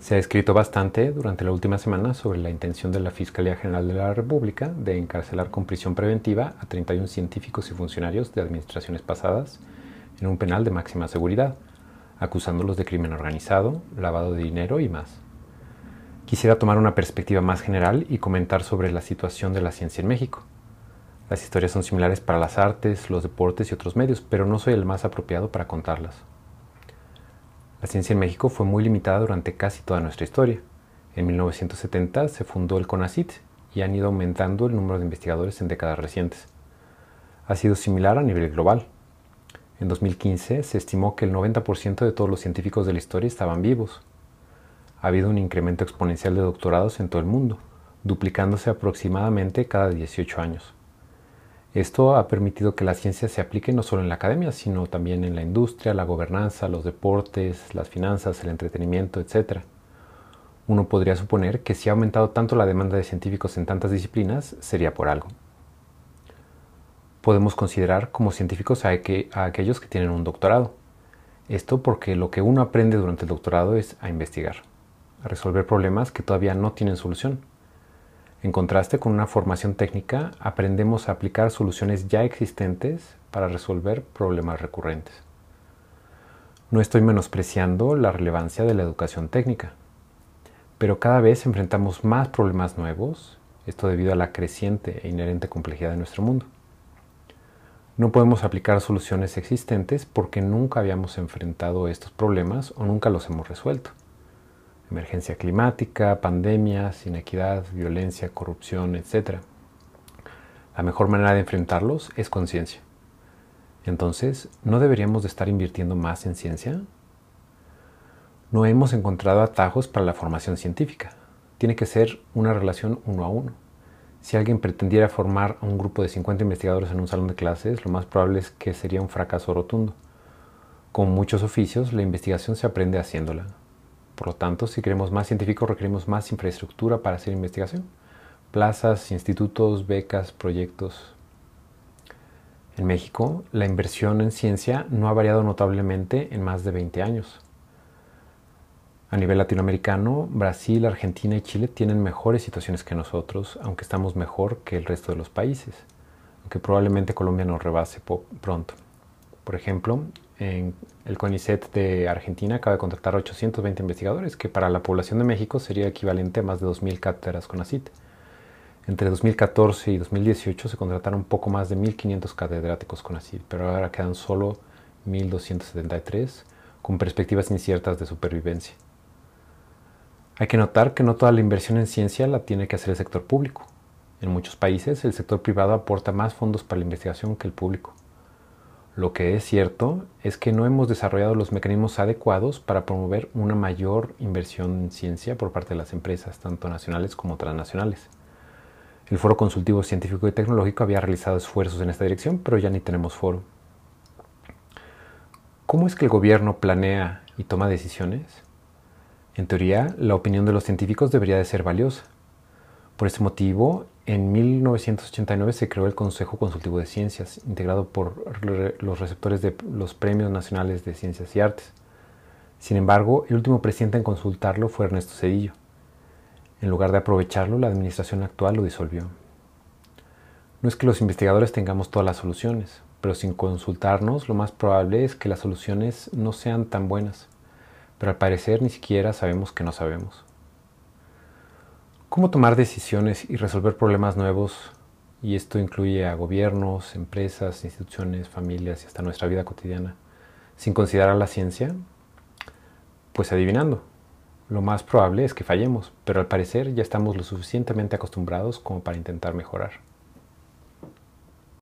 Se ha escrito bastante durante la última semana sobre la intención de la Fiscalía General de la República de encarcelar con prisión preventiva a 31 científicos y funcionarios de administraciones pasadas en un penal de máxima seguridad, acusándolos de crimen organizado, lavado de dinero y más. Quisiera tomar una perspectiva más general y comentar sobre la situación de la ciencia en México. Las historias son similares para las artes, los deportes y otros medios, pero no soy el más apropiado para contarlas. La ciencia en México fue muy limitada durante casi toda nuestra historia. En 1970 se fundó el CONACIT y han ido aumentando el número de investigadores en décadas recientes. Ha sido similar a nivel global. En 2015 se estimó que el 90% de todos los científicos de la historia estaban vivos. Ha habido un incremento exponencial de doctorados en todo el mundo, duplicándose aproximadamente cada 18 años. Esto ha permitido que la ciencia se aplique no solo en la academia, sino también en la industria, la gobernanza, los deportes, las finanzas, el entretenimiento, etc. Uno podría suponer que si ha aumentado tanto la demanda de científicos en tantas disciplinas, sería por algo. Podemos considerar como científicos a, aquellos que tienen un doctorado. Esto porque lo que uno aprende durante el doctorado es a investigar, a resolver problemas que todavía no tienen solución en contraste con una formación técnica, aprendemos a aplicar soluciones ya existentes para resolver problemas recurrentes. No estoy menospreciando la relevancia de la educación técnica, pero cada vez enfrentamos más problemas nuevos, esto debido a la creciente e inherente complejidad de nuestro mundo. No podemos aplicar soluciones existentes porque nunca habíamos enfrentado estos problemas o nunca los hemos resuelto emergencia climática, pandemias, inequidad, violencia, corrupción, etc. La mejor manera de enfrentarlos es conciencia. Entonces, ¿no deberíamos de estar invirtiendo más en ciencia? No hemos encontrado atajos para la formación científica. Tiene que ser una relación uno a uno. Si alguien pretendiera formar a un grupo de 50 investigadores en un salón de clases, lo más probable es que sería un fracaso rotundo. Con muchos oficios, la investigación se aprende haciéndola. Por lo tanto, si queremos más científicos, requerimos más infraestructura para hacer investigación. Plazas, institutos, becas, proyectos. En México, la inversión en ciencia no ha variado notablemente en más de 20 años. A nivel latinoamericano, Brasil, Argentina y Chile tienen mejores situaciones que nosotros, aunque estamos mejor que el resto de los países, aunque probablemente Colombia nos rebase pronto. Por ejemplo, en el CONICET de Argentina acaba de contratar 820 investigadores, que para la población de México sería equivalente a más de 2.000 cátedras CONACIT. Entre 2014 y 2018 se contrataron poco más de 1.500 catedráticos CONACIT, pero ahora quedan solo 1.273 con perspectivas inciertas de supervivencia. Hay que notar que no toda la inversión en ciencia la tiene que hacer el sector público. En muchos países el sector privado aporta más fondos para la investigación que el público. Lo que es cierto es que no hemos desarrollado los mecanismos adecuados para promover una mayor inversión en ciencia por parte de las empresas, tanto nacionales como transnacionales. El Foro Consultivo Científico y Tecnológico había realizado esfuerzos en esta dirección, pero ya ni tenemos foro. ¿Cómo es que el gobierno planea y toma decisiones? En teoría, la opinión de los científicos debería de ser valiosa. Por este motivo, en 1989 se creó el Consejo Consultivo de Ciencias, integrado por los receptores de los Premios Nacionales de Ciencias y Artes. Sin embargo, el último presidente en consultarlo fue Ernesto Cedillo. En lugar de aprovecharlo, la administración actual lo disolvió. No es que los investigadores tengamos todas las soluciones, pero sin consultarnos lo más probable es que las soluciones no sean tan buenas. Pero al parecer ni siquiera sabemos que no sabemos. ¿Cómo tomar decisiones y resolver problemas nuevos? Y esto incluye a gobiernos, empresas, instituciones, familias y hasta nuestra vida cotidiana, sin considerar la ciencia, pues adivinando. Lo más probable es que fallemos, pero al parecer ya estamos lo suficientemente acostumbrados como para intentar mejorar.